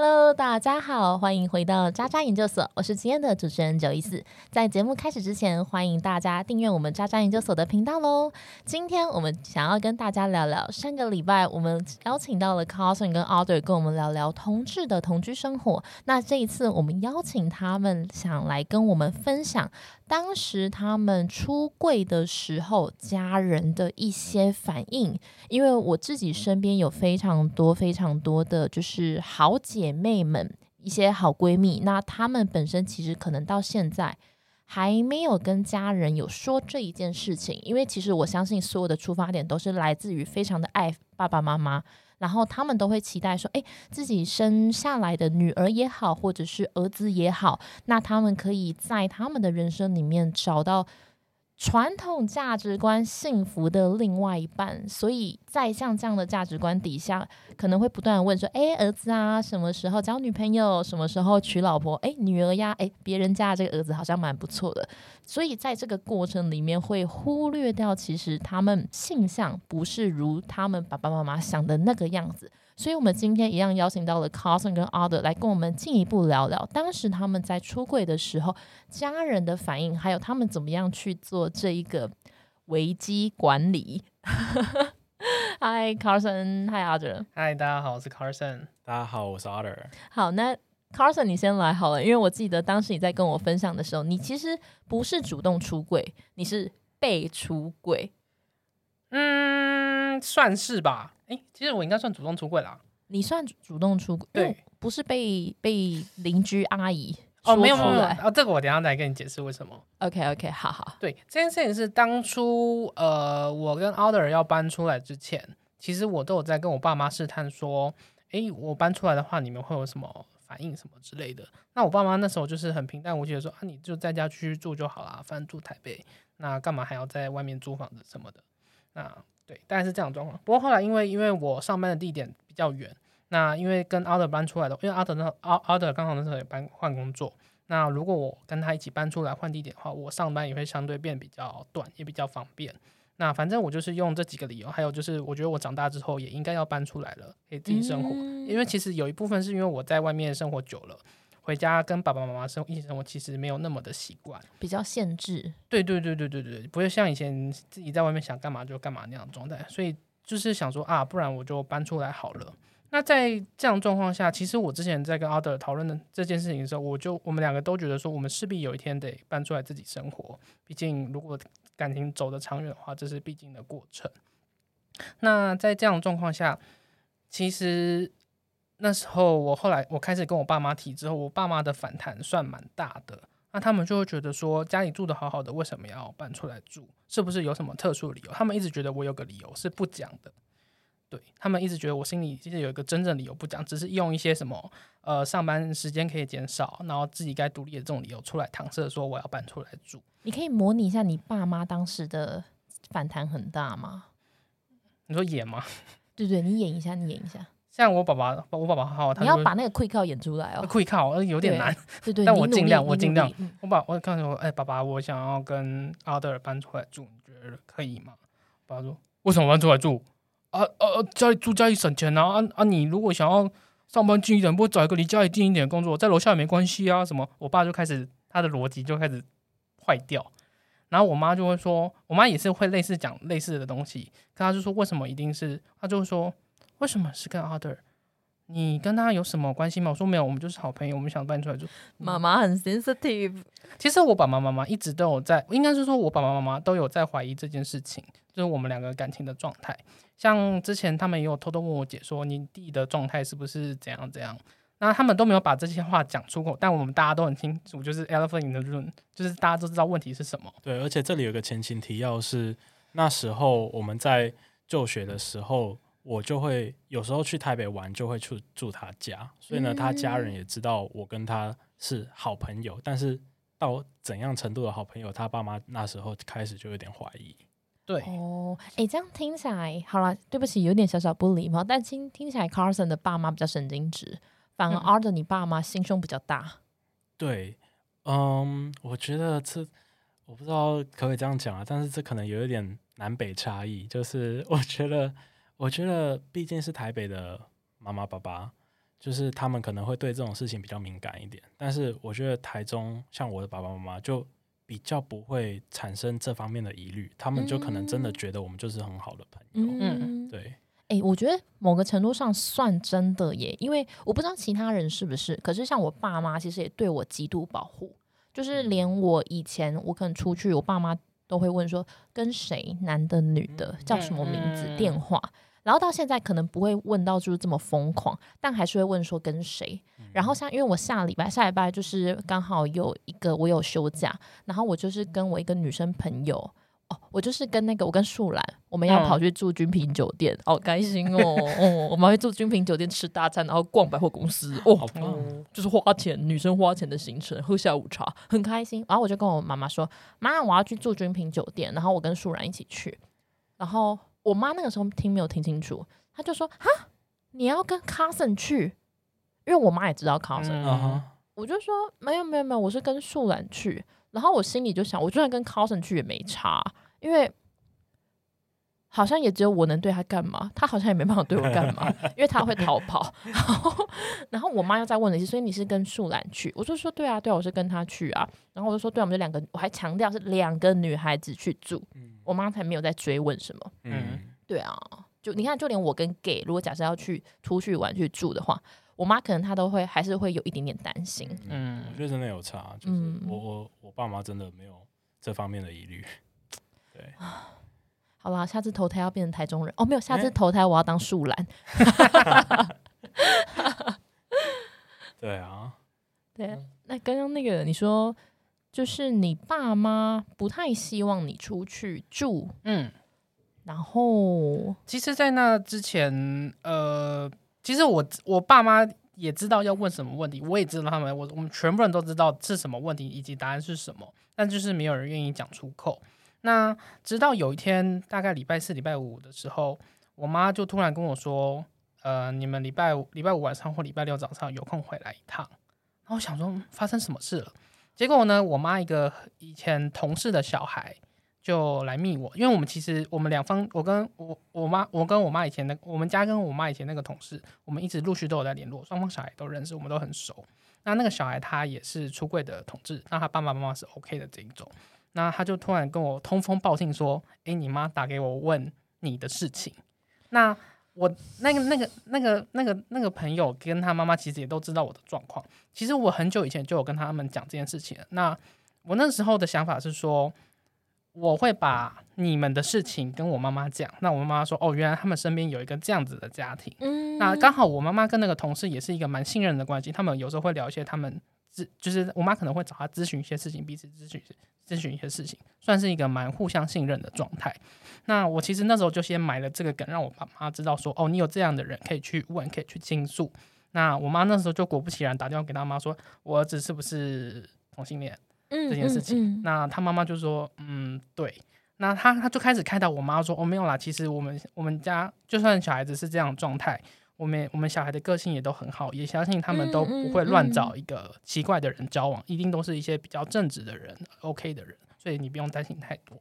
Hello，大家好，欢迎回到渣渣研究所，我是今天的主持人九一四。在节目开始之前，欢迎大家订阅我们渣渣研究所的频道喽。今天我们想要跟大家聊聊，上个礼拜我们邀请到了 Carson 跟 Alder 跟我们聊聊同志的同居生活。那这一次我们邀请他们，想来跟我们分享当时他们出柜的时候，家人的一些反应。因为我自己身边有非常多非常多的就是好姐姐妹们，一些好闺蜜，那她们本身其实可能到现在还没有跟家人有说这一件事情，因为其实我相信所有的出发点都是来自于非常的爱爸爸妈妈，然后他们都会期待说，诶，自己生下来的女儿也好，或者是儿子也好，那他们可以在他们的人生里面找到。传统价值观幸福的另外一半，所以在像这样的价值观底下，可能会不断的问说：“哎，儿子啊，什么时候交女朋友？什么时候娶老婆？哎，女儿呀，哎，别人家的这个儿子好像蛮不错的。”所以在这个过程里面，会忽略掉其实他们性向不是如他们爸爸妈妈想的那个样子。所以，我们今天一样邀请到了 Carson 跟 Other 来跟我们进一步聊聊，当时他们在出柜的时候，家人的反应，还有他们怎么样去做这一个危机管理。Hi Carson，Hi Other。Hi，大家好，我是 Carson。大家好，我是 Other。好，那 Carson 你先来好了，因为我记得当时你在跟我分享的时候，你其实不是主动出柜，你是被出柜。嗯，算是吧。哎，其实我应该算主动出柜啦。你算主动出柜，对，不是被被邻居阿姨哦，没有没有啊，这个我等下再跟你解释为什么。OK OK，好好。对，这件事情是当初呃，我跟 Order 要搬出来之前，其实我都有在跟我爸妈试探说，哎，我搬出来的话，你们会有什么反应什么之类的。那我爸妈那时候就是很平淡无奇的说，啊，你就在家继续住就好啦，反正住台北，那干嘛还要在外面租房子什么的？那对，大概是这样状况。不过后来因为因为我上班的地点比较远，那因为跟阿德搬出来的，因为阿德那阿阿德刚好那时候也搬换工作。那如果我跟他一起搬出来换地点的话，我上班也会相对变比较短，也比较方便。那反正我就是用这几个理由，还有就是我觉得我长大之后也应该要搬出来了，可以自己生活。因为其实有一部分是因为我在外面生活久了。回家跟爸爸妈妈生一起生活，其实没有那么的习惯，比较限制。对对对对对对，不会像以前自己在外面想干嘛就干嘛那样的状态。所以就是想说啊，不然我就搬出来好了。那在这样状况下，其实我之前在跟阿德讨论的这件事情的时候，我就我们两个都觉得说，我们势必有一天得搬出来自己生活。毕竟如果感情走得长远的话，这是必经的过程。那在这样状况下，其实。那时候我后来我开始跟我爸妈提之后，我爸妈的反弹算蛮大的。那他们就会觉得说，家里住的好好的，为什么要搬出来住？是不是有什么特殊理由？他们一直觉得我有个理由是不讲的。对他们一直觉得我心里其实有一个真正理由不讲，只是用一些什么呃上班时间可以减少，然后自己该独立的这种理由出来搪塞说我要搬出来住。你可以模拟一下你爸妈当时的反弹很大吗？你说演吗？对对，你演一下，你演一下。像我爸爸，我爸爸好，他你要把那个 quick call 演出来哦。quick call 有点难，对对，但我尽量，我尽量。我把我告诉我，哎，爸爸，我想要跟阿德尔搬出来住，你觉得可以吗？爸爸说，为什么搬出来住？啊啊，家里住家里省钱啊！啊啊，你如果想要上班近一点，不找一个离家里近一点的工作，在楼下也没关系啊。什么？我爸就开始他的逻辑就开始坏掉，然后我妈就会说，我妈也是会类似讲类似的东西，可她就说，为什么一定是？她就说。为什么是跟 other？？你跟他有什么关系吗？我说没有，我们就是好朋友，我们想搬出来住。妈妈很 sensitive。其实我爸爸妈妈一直都有在，应该是说我爸爸妈妈都有在怀疑这件事情，就是我们两个感情的状态。像之前他们也有偷偷问我姐说，你弟的状态是不是怎样怎样？那他们都没有把这些话讲出口，但我们大家都很清楚，就是 elephant in the room，就是大家都知道问题是什么。对，而且这里有个前情提要是，那时候我们在就学的时候。我就会有时候去台北玩，就会去住他家，所以呢，他家人也知道我跟他是好朋友。但是到怎样程度的好朋友，他爸妈那时候开始就有点怀疑。对哦，哎，这样听起来好了，对不起，有点小小不礼貌。但听听起来，Carson 的爸妈比较神经质，反而 Arden 你爸妈心胸比较大。对，嗯，我觉得这我不知道可不可以这样讲啊，但是这可能有一点南北差异，就是我觉得。我觉得毕竟是台北的妈妈爸爸，就是他们可能会对这种事情比较敏感一点。但是我觉得台中像我的爸爸妈妈就比较不会产生这方面的疑虑，他们就可能真的觉得我们就是很好的朋友。嗯，对，哎、我觉得某个程度上算真的耶，因为我不知道其他人是不是，可是像我爸妈其实也对我极度保护，就是连我以前我可能出去，我爸妈都会问说跟谁，男的女的，叫什么名字、嗯电话。然后到现在可能不会问到就是这么疯狂，但还是会问说跟谁。然后像因为我下礼拜下礼拜就是刚好有一个我有休假，然后我就是跟我一个女生朋友哦，我就是跟那个我跟树兰，我们要嗯跑去住君品酒店，好开心哦哦，我们要去住君品酒店吃大餐，然后逛百货公司哦好，就是花钱女生花钱的行程，喝下午茶，很开心。然后我就跟我妈妈说，妈，我要去住君品酒店，然后我跟树兰一起去。然后我妈那个时候听没有听清楚，她就说：“哈，你要跟 cousin 去？”因为我妈也知道 cousin，、我就说没有没有没有，我是跟树兰去。然后我心里就想，我就算跟 cousin 去也没差，因为好像也只有我能对他干嘛，他好像也没办法对我干嘛，因为他会逃跑。然后，然后我妈又在问了一次，所以你是跟树兰去？我就说对啊对啊，我是跟他去啊。然后我就说对啊，我们就两个，我还强调是两个女孩子去住，嗯我妈才没有在追问什么。嗯，对啊，就你看，就连我跟 gay，如果假设要去出去玩去住的话，我妈可能她都会还是会有一点点担心。嗯我觉得真的有差，就是我我爸妈真的没有这方面的疑虑。对，好啦，下次投胎要变成台中人哦，没有，下次投胎我要当树懒。对啊，对，那刚刚那个你说，就是你爸妈不太希望你出去住，嗯，然后其实，在那之前，呃，其实我我爸妈也知道要问什么问题，我也知道他们，我我们全部人都知道是什么问题以及答案是什么，但就是没有人愿意讲出口。那直到有一天，大概礼拜四、礼拜五的时候，我妈就突然跟我说：“呃，你们礼拜五、礼拜五晚上或礼拜六早上有空回来一趟。”然后我想说发生什么事了？结果呢，我妈一个以前同事的小孩就来密我，因为我们其实我们两方，我跟我我妈，我跟我妈以前的，我们家跟我妈以前那个同事，我们一直陆续都有在联络，双方小孩都认识，我们都很熟。那那个小孩他也是出柜的同志，那他爸爸妈妈是 OK 的这一种，那他就突然跟我通风报信说：“诶，你妈打给我问你的事情。”那我那个那个那个那个那个朋友跟他妈妈其实也都知道我的状况。其实我很久以前就有跟他们讲这件事情。那我那时候的想法是说，我会把你们的事情跟我妈妈讲。那我妈妈说：“哦，原来他们身边有一个这样子的家庭。”嗯，那刚好我妈妈跟那个同事也是一个蛮信任的关系，他们有时候会聊一些他们咨，就是我妈可能会找他咨询一些事情，彼此咨询咨询一些事情，算是一个蛮互相信任的状态。那我其实那时候就先埋了这个梗，让我爸妈知道说，哦，你有这样的人可以去问，可以去倾诉。那我妈那时候就果不其然打电话给他妈说，我儿子是不是同性恋？这这件事情。那他妈妈就说，嗯，对。那他他就开始开导我妈说，哦，没有啦，其实我们我们家就算小孩子是这样状态，我们我们小孩的个性也都很好，也相信他们都不会乱找一个奇怪的人交往，一定都是一些比较正直的人，OK 的人，所以你不用担心太多。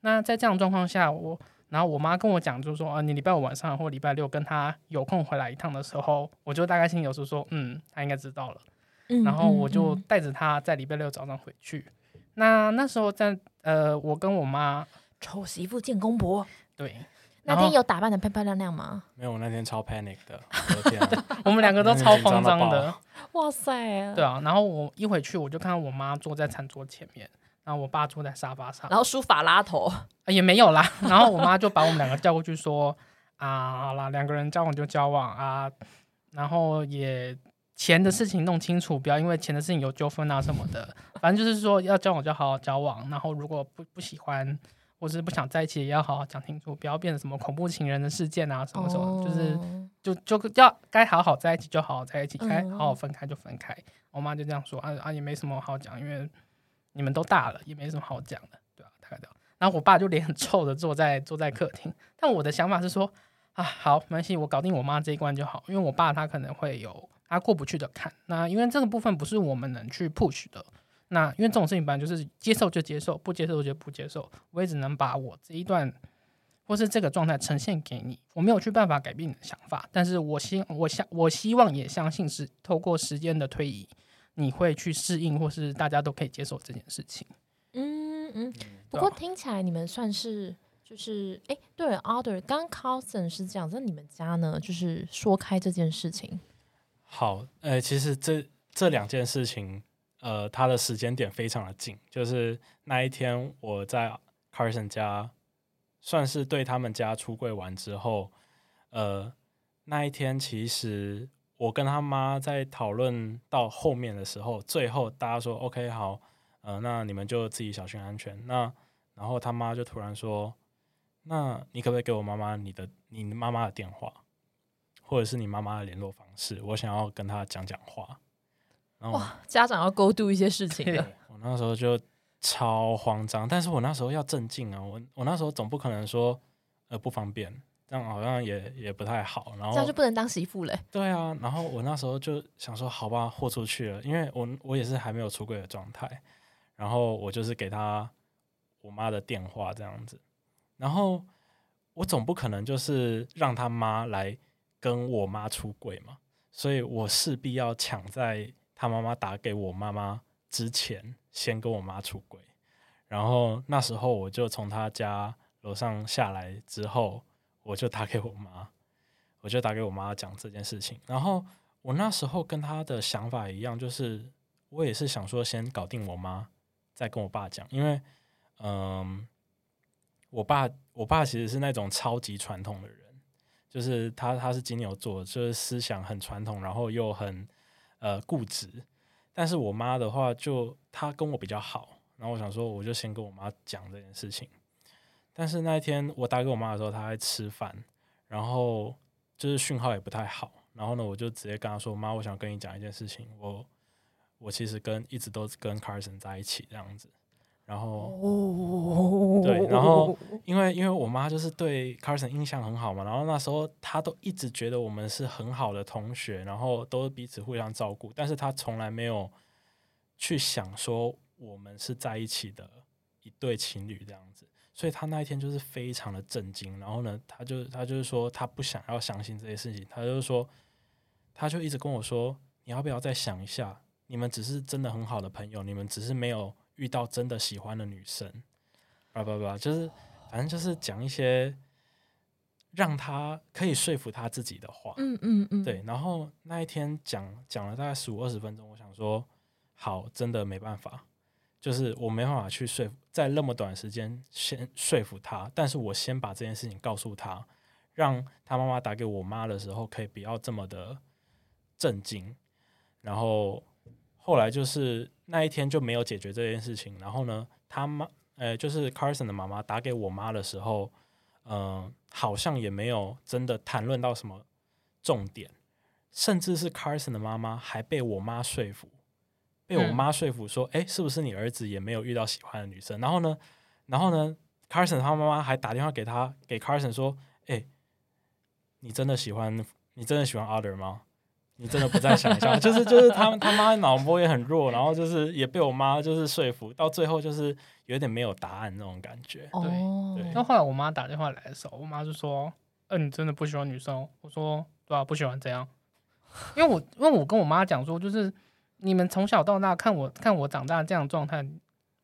那在这样状况下，我然后我妈跟我讲，就是说啊，你礼拜五晚上或礼拜六跟他有空回来一趟的时候，我就大概心里有数说，嗯，他应该知道了。嗯然后我就嗯带着他在礼拜六早上回去。那那时候在呃，我跟我妈丑媳妇见公婆，对，那天有打扮的漂漂亮亮吗？没有，我那天超 panic 的，我的天啊！我们两个都超慌张的哇塞，对啊。然后我一回去，我就看到我妈坐在餐桌前面，然后我爸坐在沙发上，然后梳法拉头，啊也没有啦。然后我妈就把我们两个叫过去说：“啊，好啦，两个人交往就交往啊，然后也钱的事情弄清楚，不要因为钱的事情有纠纷啊什么的。反正就是说要交往就好好交往，然后如果不不喜欢或是不想在一起，也要好好讲清楚，不要变成什么恐怖情人的事件啊什么什么，就是哦就就要该好好在一起就好好在一起，该嗯好好分开就分开。我妈就这样说啊啊，也没什么好讲，因为你们都大了，也没什么好讲的，对吧、大概这样。然后我爸就脸很臭的坐在坐在客厅，但我的想法是说啊，好，没关系，我搞定我妈这一关就好，因为我爸他可能会有他过不去的坎。那因为这个部分不是我们能去 push 的，那因为这种事情本来就是接受就接受，不接受就不接受，我也只能把我这一段。或是这个状态呈现给你，我没有去办法改变你的想法，但是我希我想我希望也相信是透过时间的推移，你会去适应，或是大家都可以接受这件事情。嗯嗯。不过听起来你们算是就是哎，对了，Other 刚 Carlson 是这样，那你们家呢？就是说开这件事情。好，呃，其实这这两件事情，呃，它的时间点非常的近，就是那一天我在 Carson 家，算是对他们家出柜完之后，呃，那一天其实我跟他妈在讨论到后面的时候，最后大家说 OK 好，呃，那你们就自己小心安全。那然后他妈就突然说，那你可不可以给我妈妈你的你妈妈的电话？或者是你妈妈的联络方式，我想要跟她讲讲话。然后哇，家长要勾度一些事情对的。我那时候就超慌张，但是我那时候要镇静啊，我我那时候总不可能说呃不方便，这样好像也也不太好。然后这样就不能当媳妇嘞。对啊，然后我那时候就想说，好吧，豁出去了，因为我我也是还没有出柜的状态，然后我就是给他我妈的电话这样子，然后我总不可能就是让他妈来跟我妈出轨嘛，所以我势必要抢在他妈妈打给我妈妈之前，先跟我妈出轨。然后那时候我就从他家楼上下来之后，我就打给我妈，我就打给我妈讲这件事情。然后我那时候跟他的想法一样，就是我也是想说先搞定我妈，再跟我爸讲，因为嗯，我爸我爸其实是那种超级传统的人，就是他他是金牛座，就是思想很传统，然后又很呃固执。但是我妈的话就，她跟我比较好，然后我想说，我就先跟我妈讲这件事情。但是那一天我打给我妈的时候，她在吃饭，然后就是讯号也不太好。然后呢，我就直接跟她说：“妈，我想跟你讲一件事情，我我其实跟一直都跟 Carson 在一起这样子。”然后哦。对然后因为因为我妈就是对 Carson 印象很好嘛，然后那时候她都一直觉得我们是很好的同学，然后都彼此互相照顾，但是她从来没有去想说我们是在一起的一对情侣这样子，所以她那一天就是非常的震惊，然后呢，她就她就是说她不想要相信这些事情，她就是说，她就一直跟我说，你要不要再想一下，你们只是真的很好的朋友，你们只是没有遇到真的喜欢的女生。叭叭叭，就是反正就是讲一些让他可以说服他自己的话。嗯嗯嗯，对，然后那一天讲讲了大概十五二十分钟，我想说，好，真的没办法，就是我没办法去说服，在那么短时间先说服他，但是我先把这件事情告诉他，让他妈妈打给我妈的时候，可以不要这么的震惊。然后后来就是那一天就没有解决这件事情，然后呢，他妈呃，就是 Carson 的妈妈打给我妈的时候，嗯、好像也没有真的谈论到什么重点，甚至是 Carson 的妈妈还被我妈说服，被我嗯妈说服说，哎、是不是你儿子也没有遇到喜欢的女生？然后呢，然后呢，Carson 他妈妈还打电话给他，给 Carson 说，哎、你真的喜欢，你真的喜欢 Other 吗？你真的不再想一下？就是就是他他妈脑波也很弱，然后就是也被我妈就是说服，到最后就是有点没有答案那种感觉。哦，对那后来我妈打电话来的时候，我妈就说：“呃，你真的不喜欢女生哦？”我说：“对啊，不喜欢这样。”因为我因为我跟我妈讲说，就是你们从小到大看我看我长大这样的状态，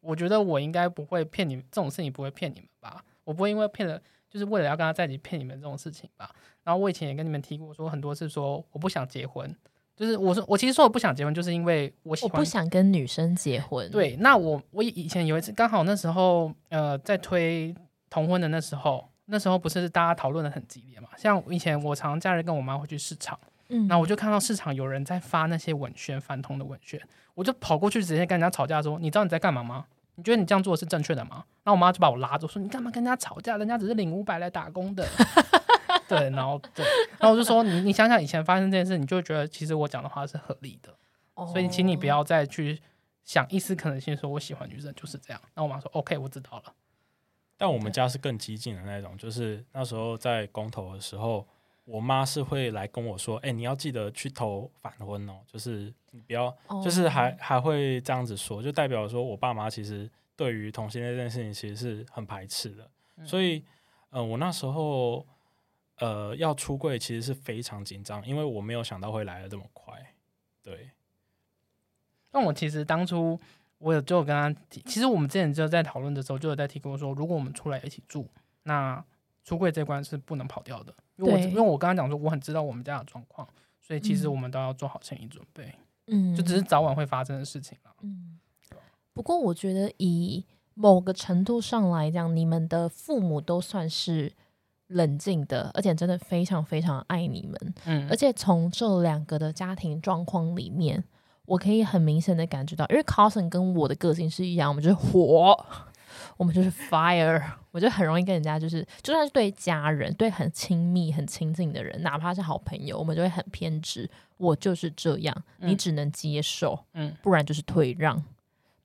我觉得我应该不会骗你们这种事情，不会骗你们吧？我不会因为骗了，就是为了要跟他在一起骗你们这种事情吧？然后我以前也跟你们提过，说很多次说我不想结婚，就是我说我其实说我不想结婚，就是因为我喜欢我不想跟女生结婚。，对，那我我以前有一次刚好那时候呃在推同婚的那时候，那时候不是大家讨论的很激烈嘛？像以前我常常假日跟我妈会去市场，嗯，那我就看到市场有人在发那些文宣反同的文宣，我就跑过去直接跟人家吵架说：“你知道你在干嘛吗？你觉得你这样做是正确的吗？”然后我妈就把我拉住说：“你干嘛跟人家吵架？人家只是领五百来打工的。”对，然后对，然后我就说你你想想以前发生这件事，你就会觉得其实我讲的话是合理的。所以请你不哦要再去想一丝可能性，说我喜欢女生就是这样。那我妈说 OK，我知道了。但我们家是更激进的那种，就是那时候在公投的时候，我妈是会来跟我说：“哎、你要记得去投反婚哦，就是你不要，哦就是还还会这样子说，就代表说我爸妈其实对于同性恋这件事情其实是很排斥的。嗯所以，呃，我那时候呃要出柜其实是非常紧张，因为我没有想到会来的这么快。对，那我其实当初我有就有跟他提，其实我们之前就在讨论的时候就有在提过说，如果我们出来一起住，那出柜这关是不能跑掉的，因为我因为我刚刚讲说我很知道我们家的状况，所以其实嗯我们都要做好心理准备，嗯，就只是早晚会发生的事情了。嗯，不过我觉得以某个程度上来讲，你们的父母都算是冷静的，而且真的非常非常爱你们。嗯而且从这两个的家庭状况里面，我可以很明显的感觉到，因为 Carson 跟我的个性是一样，我们就是火，我们就是 fire，我就很容易跟人家就是，就算是对家人、对很亲密、很亲近的人，哪怕是好朋友，我们就会很偏执。我就是这样，你嗯只能接受，嗯不然就是退让，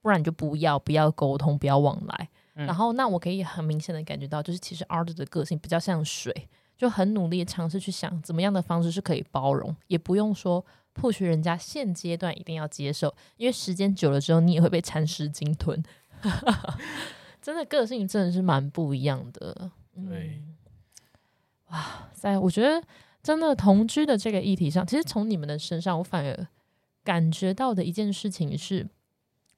不然你就不要不要沟通，不要往来。嗯然后，那我可以很明显的感觉到，就是其实 Art 的个性比较像水，就很努力尝试去想怎么样的方式是可以包容，也不用说 push 人家现阶段一定要接受，因为时间久了之后，你也会被蚕食鲸吞。真的个性真的是蛮不一样的。对，哇塞，我觉得真的同居的这个议题上，其实从你们的身上，我反而感觉到的一件事情是，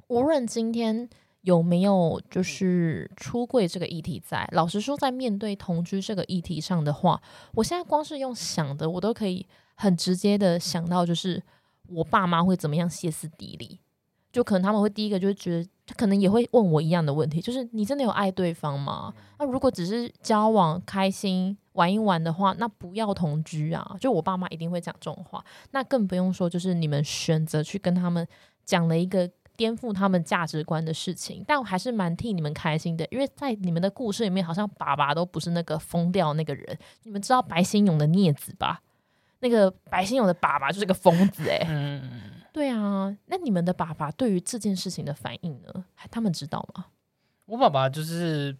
无论今天有没有就是出柜这个议题在，老实说，在面对同居这个议题上的话，我现在光是用想的，我都可以很直接的想到，就是我爸妈会怎么样歇斯底里。就可能他们会第一个就会觉得，他可能也会问我一样的问题，就是你真的有爱对方吗？那如果只是交往开心玩一玩的话，那不要同居啊！就我爸妈一定会讲这种话，那更不用说就是你们选择去跟他们讲了一个颠覆他们价值观的事情，但我还是蛮替你们开心的，因为在你们的故事里面，好像爸爸都不是那个疯掉那个人。你们知道白先勇的镊子吧？那个白先勇的爸爸就是个疯子诶、嗯，对啊，那你们的爸爸对于这件事情的反应呢？还他们知道吗？我爸爸就是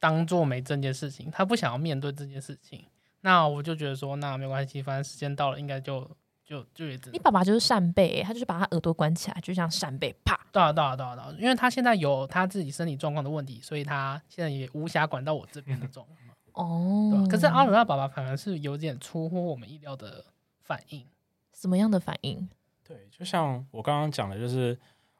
当做没这件事情，他不想要面对这件事情。那我就觉得说，那没关系，反正时间到了，应该就就就也只你爸爸就是扇贝、欸，他就是把他耳朵关起来，就像扇贝，啪。到了到了到了到了，因为他现在有他自己身体状况的问题，所以他现在也无暇管到我这边的状况。哦可是阿伦他爸爸反而是有点出乎我们意料的反应。什么样的反应？对，就像我刚刚讲的，就是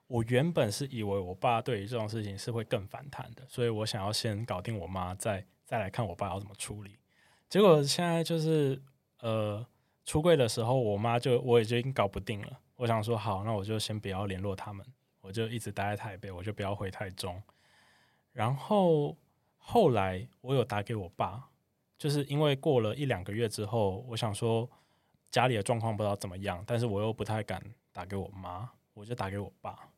我原本是以为我爸对于这种事情是会更反弹的，所以我想要先搞定我妈，再再来看我爸要怎么处理。结果现在就是呃，出柜的时候，我妈就我也就已经搞不定了。我想说，好，那我就先不要联络他们，我就一直待在台北，我就不要回台中。然后后来我有打给我爸，就是因为过了一两个月之后，我想说家里的状况不知道怎么样，但是我又不太敢打给我妈，我就打给我爸。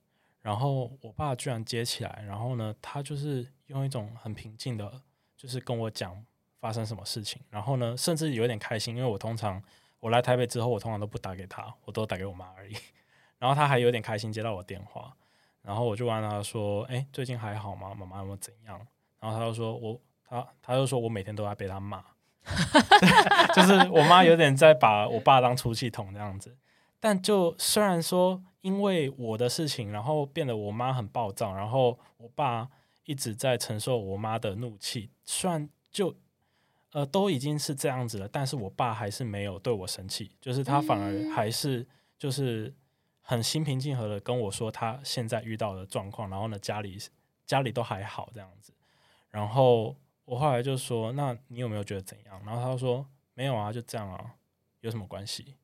然后我爸居然接起来，然后呢，他就是用一种很平静的，就是跟我讲发生什么事情。然后呢，甚至有点开心，因为我通常我来台北之后，我通常都不打给他，我都打给我妈而已。然后他还有点开心接到我电话，然后我就问他说：“哎，最近还好吗？妈妈有没有怎样？”然后他就说：“我他他就说我每天都在被他骂，就是我妈有点在把我爸当出气筒这样子。但就虽然说因为我的事情，然后变得我妈很暴躁，然后我爸一直在承受我妈的怒气，虽然就呃都已经是这样子了，但是我爸还是没有对我生气，就是他反而还是就是很心平气和的跟我说他现在遇到的状况，然后呢家里家里都还好这样子，然后我后来就说那你有没有觉得怎样？然后他就说没有啊，就这样啊，有什么关系？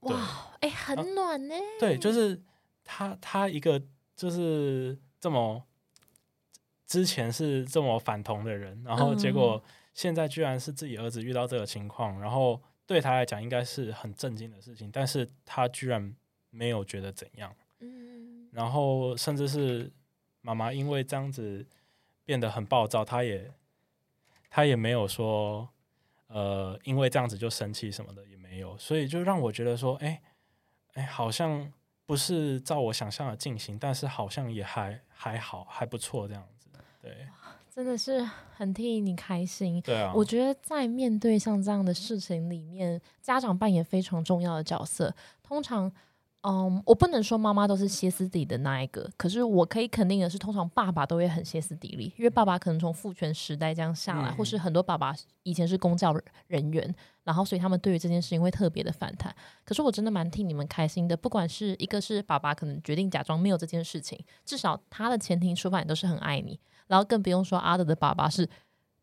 哇，哎、很暖呢、对，就是他，他一个就是这么之前是这么反同的人，然后结果现在居然是自己儿子遇到这个情况，然后对他来讲应该是很震惊的事情，但是他居然没有觉得怎样，嗯，然后甚至是妈妈因为这样子变得很暴躁，他也他也没有说呃因为这样子就生气什么的也没有，所以就让我觉得说，哎、哎、好像不是照我想象的进行，但是好像也还还好，还不错这样子，对 真的是很替你开心。对啊，我觉得在面对像这样的事情里面，家长扮演非常重要的角色。通常，嗯，我不能说妈妈都是歇斯底里的那一个，可是我可以肯定的是，通常爸爸都会很歇斯底里，因为爸爸可能从父权时代这样下来，或是很多爸爸以前是公教人员，然后所以他们对于这件事情会特别的反弹。可是我真的蛮替你们开心的，不管是一个是爸爸可能决定假装没有这件事情，至少他的前提出发点都是很爱你，然后更不用说阿德的爸爸是。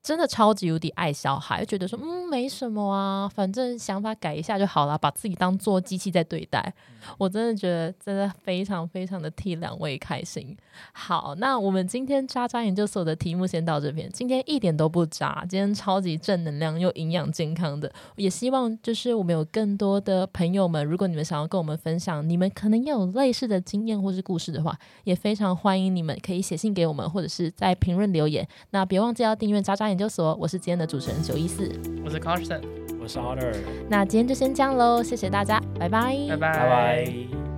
真的超级无敌爱小孩，觉得说嗯没什么啊，反正想法改一下就好了，把自己当做机器在对待。我真的觉得真的非常非常的替两位开心。好，那我们今天渣渣研究所的题目先到这边。今天一点都不渣，今天超级正能量又营养健康的。也希望就是我们有更多的朋友们，如果你们想要跟我们分享，你们可能也有类似的经验或是故事的话，也非常欢迎你们可以写信给我们，或者是在评论留言。那别忘记要订阅渣渣。研究所，我是今天的主持人九一四，我是 Carson，我是 Otter，那今天就先这样喽，谢谢大家，拜拜，拜拜。拜拜。